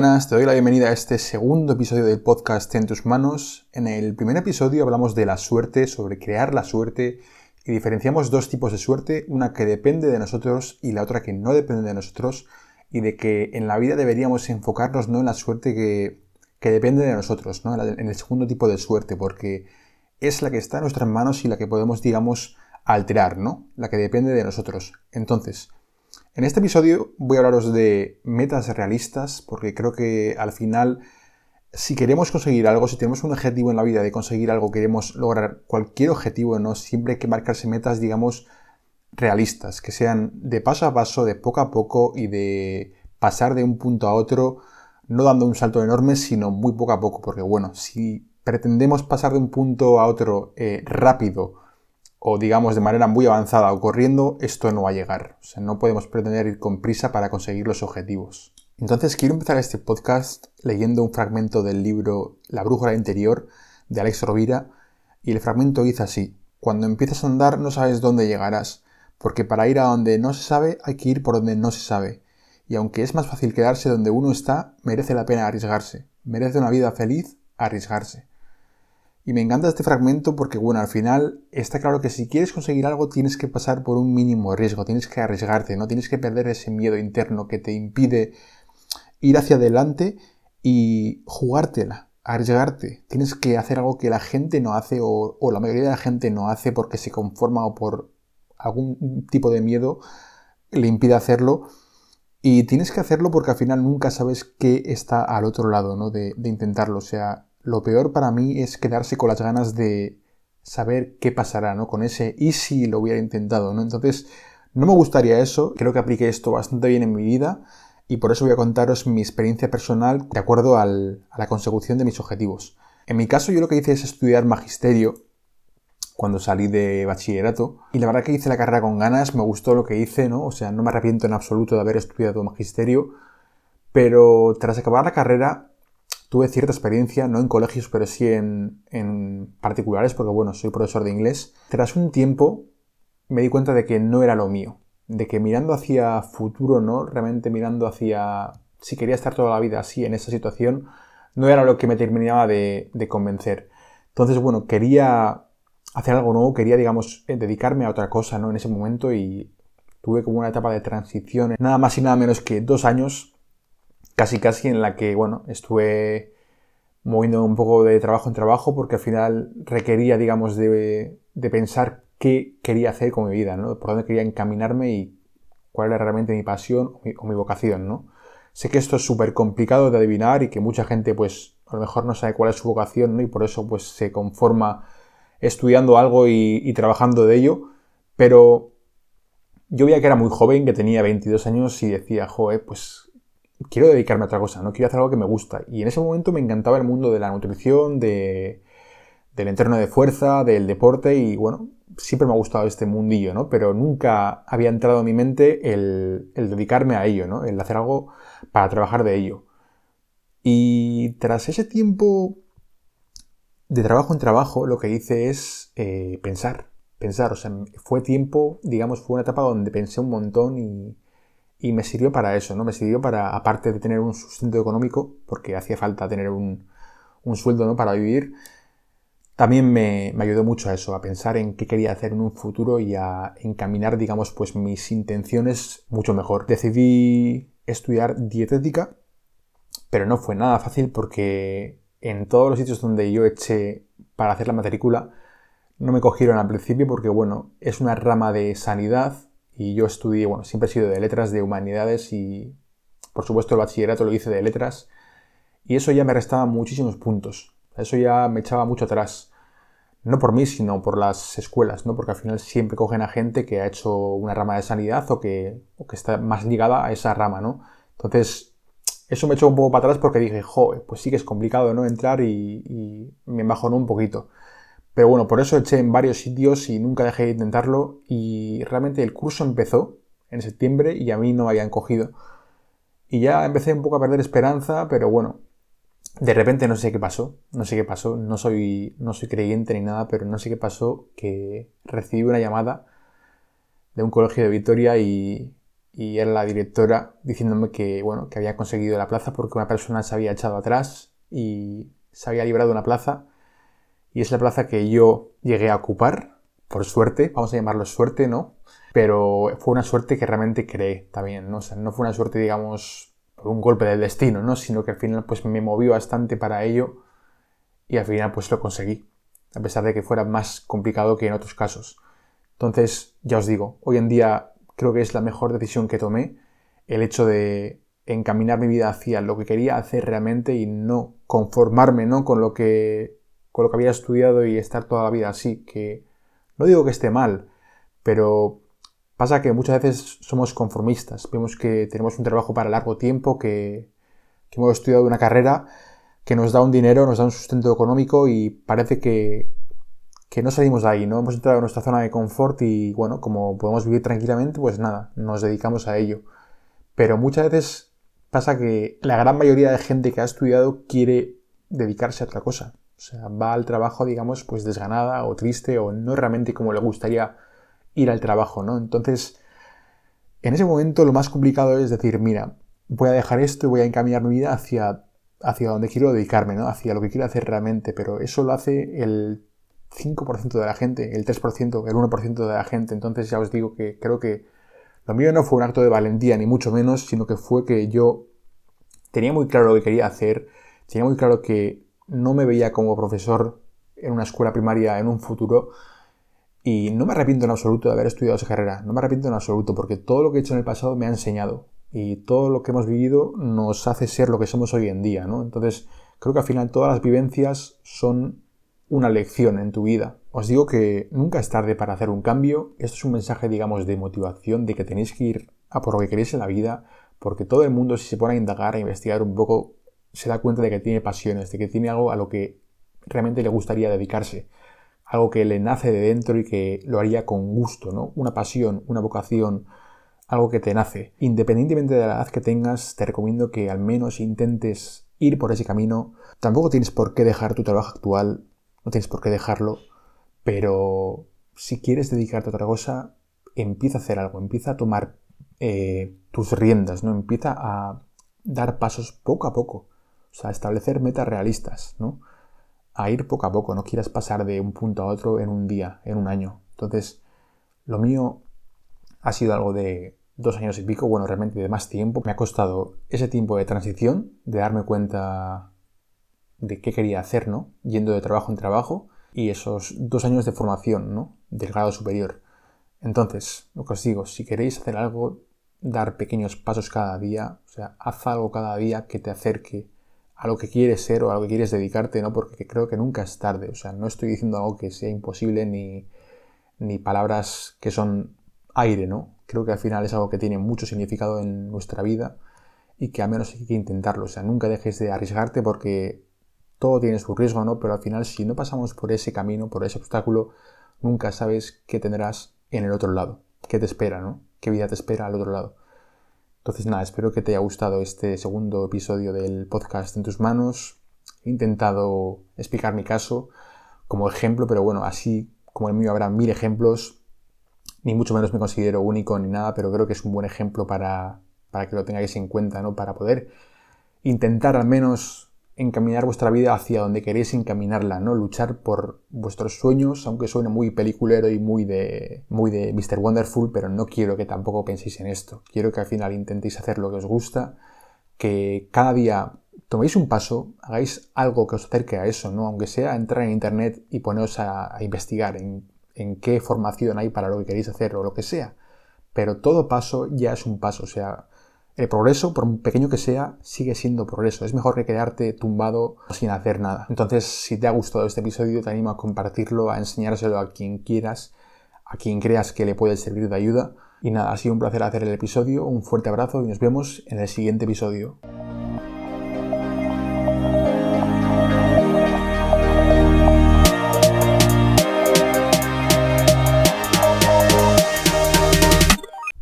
buenas, te doy la bienvenida a este segundo episodio del podcast En tus manos. En el primer episodio hablamos de la suerte, sobre crear la suerte y diferenciamos dos tipos de suerte, una que depende de nosotros y la otra que no depende de nosotros y de que en la vida deberíamos enfocarnos no en la suerte que, depende de nosotros, ¿no? en el segundo tipo de suerte, porque es la que está en nuestras manos y la que podemos, digamos, alterar, ¿no? La que depende de nosotros. Entonces, en este episodio voy a hablaros de metas realistas, porque creo que al final, si queremos conseguir algo, si tenemos un objetivo en la vida de conseguir algo, queremos lograr cualquier objetivo, ¿no? Siempre hay que marcarse metas, digamos, realistas, que sean de paso a paso, de poco a poco y de pasar de un punto a otro, no dando un salto enorme, sino muy poco a poco, porque bueno, si pretendemos pasar de un punto a otro eh, rápido, o digamos de manera muy avanzada o corriendo, esto no va a llegar. O sea, no podemos pretender ir con prisa para conseguir los objetivos. Entonces quiero empezar este podcast leyendo un fragmento del libro La brújula interior de Alex Rovira y el fragmento dice así, cuando empiezas a andar no sabes dónde llegarás, porque para ir a donde no se sabe hay que ir por donde no se sabe. Y aunque es más fácil quedarse donde uno está, merece la pena arriesgarse. Merece una vida feliz arriesgarse. Y me encanta este fragmento porque, bueno, al final está claro que si quieres conseguir algo tienes que pasar por un mínimo riesgo, tienes que arriesgarte, no tienes que perder ese miedo interno que te impide ir hacia adelante y jugártela, arriesgarte. Tienes que hacer algo que la gente no hace o, o la mayoría de la gente no hace porque se conforma o por algún tipo de miedo le impide hacerlo. Y tienes que hacerlo porque al final nunca sabes qué está al otro lado, ¿no? De, de intentarlo. O sea, lo peor para mí es quedarse con las ganas de saber qué pasará, ¿no? Con ese y si lo hubiera intentado, ¿no? Entonces, no me gustaría eso, creo que apliqué esto bastante bien en mi vida y por eso voy a contaros mi experiencia personal de acuerdo a la consecución de mis objetivos. En mi caso, yo lo que hice es estudiar magisterio cuando salí de bachillerato y la verdad que hice la carrera con ganas, me gustó lo que hice, ¿no? O sea, no me arrepiento en absoluto de haber estudiado magisterio, pero tras acabar la carrera tuve cierta experiencia, no en colegios, pero sí en, particulares, porque bueno, soy profesor de inglés. Tras un tiempo me di cuenta de que no era lo mío, de que mirando hacia futuro, ¿no? Realmente mirando hacia si quería estar toda la vida así en esa situación, no era lo que me terminaba de, de convencer. Entonces, bueno, quería hacer algo nuevo, quería, digamos, eh, dedicarme a otra cosa, ¿no? En ese momento y tuve como una etapa de transición, nada más y nada menos que dos años casi casi en la que, bueno, estuve moviendo un poco de trabajo en trabajo porque al final requería, digamos, de, pensar qué quería hacer con mi vida, ¿no? Por dónde quería encaminarme y cuál era realmente mi pasión o mi, vocación, ¿no? Sé que esto es súper complicado de adivinar y que mucha gente, pues, a lo mejor no sabe cuál es su vocación, ¿no? Y por eso, pues, se conforma estudiando algo y, y trabajando de ello, pero yo veía que era muy joven, que tenía 22 años y decía, joder, pues quiero dedicarme a otra cosa, no quiero hacer algo que me gusta. Y en ese momento me encantaba el mundo de la nutrición, de, del entreno de fuerza, del deporte y bueno, siempre me ha gustado este mundillo, ¿no? Pero nunca había entrado en mi mente el, dedicarme a ello, ¿no? El hacer algo para trabajar de ello. Y tras ese tiempo de trabajo en trabajo, lo que hice es eh, pensar, pensar, o sea, fue tiempo, digamos, fue una etapa donde pensé un montón y, y me sirvió para eso, ¿no? Me sirvió para, aparte de tener un sustento económico, porque hacía falta tener un, sueldo, ¿no? Para vivir, también me, ayudó mucho a eso, a pensar en qué quería hacer en un futuro y a encaminar, digamos, pues mis intenciones mucho mejor. Decidí estudiar dietética, pero no fue nada fácil porque en todos los sitios donde yo eché para hacer la matrícula, no me cogieron al principio porque, bueno, es una rama de sanidad y yo estudié, bueno, siempre he sido de letras, de humanidades y por supuesto el bachillerato lo hice de letras y eso ya me restaba muchísimos puntos. Eso ya me echaba mucho atrás. No por mí, sino por las escuelas, ¿no? Porque al final siempre cogen a gente que ha hecho una rama de sanidad o que, que está más ligada a esa rama, ¿no? Entonces, eso me echó un poco para atrás porque dije, joder, pues sí que es complicado, ¿no? Entrar y, y me bajonó un poquito. Pero bueno, por eso eché en varios sitios y nunca dejé de intentarlo. Y realmente el curso empezó en septiembre y a mí no me habían cogido. Y ya empecé un poco a perder esperanza, pero bueno, de repente no sé qué pasó, no sé qué pasó, no soy, no soy creyente ni nada, pero no sé qué pasó, que recibí una llamada de un colegio de Vitoria y, y era la directora diciéndome que, bueno, que había conseguido la plaza porque una persona se había echado atrás y se había librado una plaza y es la plaza que yo llegué a ocupar, por suerte, vamos a llamarlo suerte, ¿no? Pero fue una suerte que realmente creé también, ¿no? O sea, no fue una suerte, digamos, por un golpe del destino, ¿no? Sino que al final pues me movió bastante para ello y al final pues lo conseguí, a pesar de que fuera más complicado que en otros casos. Entonces, ya os digo, hoy en día creo que es la mejor decisión que tomé, el hecho de encaminar mi vida hacia lo que quería hacer realmente y no conformarme ¿no? Con, lo que, con lo que había estudiado y estar toda la vida así, que no digo que esté mal, pero pasa que muchas veces somos conformistas, vemos que tenemos un trabajo para largo tiempo, que, que hemos estudiado una carrera que nos da un dinero, nos da un sustento económico y parece que, que no salimos de ahí, ¿no? Hemos entrado en nuestra zona de confort y, bueno, como podemos vivir tranquilamente, pues nada, nos dedicamos a ello. Pero muchas veces pasa que la gran mayoría de gente que ha estudiado quiere dedicarse a otra cosa. O sea, va al trabajo, digamos, pues desganada o triste o no realmente como le gustaría ir al trabajo, ¿no? Entonces, en ese momento lo más complicado es decir, mira, voy a dejar esto y voy a encaminar mi vida hacia, hacia donde quiero dedicarme, ¿no? Hacia lo que quiero hacer realmente, pero eso lo hace el 5% de la gente, el 3%, el 1% de la gente. Entonces ya os digo que creo que lo mío no fue un acto de valentía, ni mucho menos, sino que fue que yo tenía muy claro lo que quería hacer, tenía muy claro que no me veía como profesor en una escuela primaria en un futuro y no me arrepiento en absoluto de haber estudiado esa carrera, no me arrepiento en absoluto porque todo lo que he hecho en el pasado me ha enseñado y todo lo que hemos vivido nos hace ser lo que somos hoy en día, ¿no? Entonces creo que al final todas las vivencias son una lección en tu vida. Os digo que nunca es tarde para hacer un cambio. Esto es un mensaje, digamos, de motivación, de que tenéis que ir a por lo que queréis en la vida, porque todo el mundo, si se pone a indagar, a investigar un poco, se da cuenta de que tiene pasiones, de que tiene algo a lo que realmente le gustaría dedicarse. Algo que le nace de dentro y que lo haría con gusto, ¿no? Una pasión, una vocación, algo que te nace. Independientemente de la edad que tengas, te recomiendo que al menos intentes ir por ese camino. Tampoco tienes por qué dejar tu trabajo actual no tienes por qué dejarlo, pero si quieres dedicarte a otra cosa, empieza a hacer algo, empieza a tomar eh, tus riendas, ¿no? Empieza a dar pasos poco a poco, o sea, establecer metas realistas, ¿no? A ir poco a poco, no quieras pasar de un punto a otro en un día, en un año. Entonces, lo mío ha sido algo de dos años y pico, bueno, realmente de más tiempo. Me ha costado ese tiempo de transición, de darme cuenta de qué quería hacer, ¿no? Yendo de trabajo en trabajo y esos dos años de formación, ¿no? Del grado superior. Entonces, lo que os digo, si queréis hacer algo, dar pequeños pasos cada día, o sea, haz algo cada día que te acerque a lo que quieres ser o a lo que quieres dedicarte, ¿no? Porque creo que nunca es tarde, o sea, no estoy diciendo algo que sea imposible ni, ni palabras que son aire, ¿no? Creo que al final es algo que tiene mucho significado en nuestra vida y que al menos hay que intentarlo, o sea, nunca dejes de arriesgarte porque todo tiene su riesgo, ¿no? Pero al final, si no pasamos por ese camino, por ese obstáculo, nunca sabes qué tendrás en el otro lado, qué te espera, ¿no? ¿Qué vida te espera al otro lado? Entonces, nada, espero que te haya gustado este segundo episodio del podcast en tus manos. He intentado explicar mi caso como ejemplo, pero bueno, así como el mío habrá mil ejemplos, ni mucho menos me considero único ni nada, pero creo que es un buen ejemplo para, para que lo tengáis en cuenta, ¿no? Para poder intentar al menos encaminar vuestra vida hacia donde queréis encaminarla, ¿no? Luchar por vuestros sueños, aunque suene muy peliculero y muy de, muy de Mr. Wonderful, pero no quiero que tampoco penséis en esto. Quiero que al final intentéis hacer lo que os gusta, que cada día toméis un paso, hagáis algo que os acerque a eso, ¿no? Aunque sea entrar en internet y poneros a, a investigar en, en qué formación hay para lo que queréis hacer o lo que sea. Pero todo paso ya es un paso, o sea, el progreso, por pequeño que sea, sigue siendo progreso. Es mejor que quedarte tumbado sin hacer nada. Entonces, si te ha gustado este episodio, te animo a compartirlo, a enseñárselo a quien quieras, a quien creas que le puede servir de ayuda. Y nada, ha sido un placer hacer el episodio, un fuerte abrazo y nos vemos en el siguiente episodio.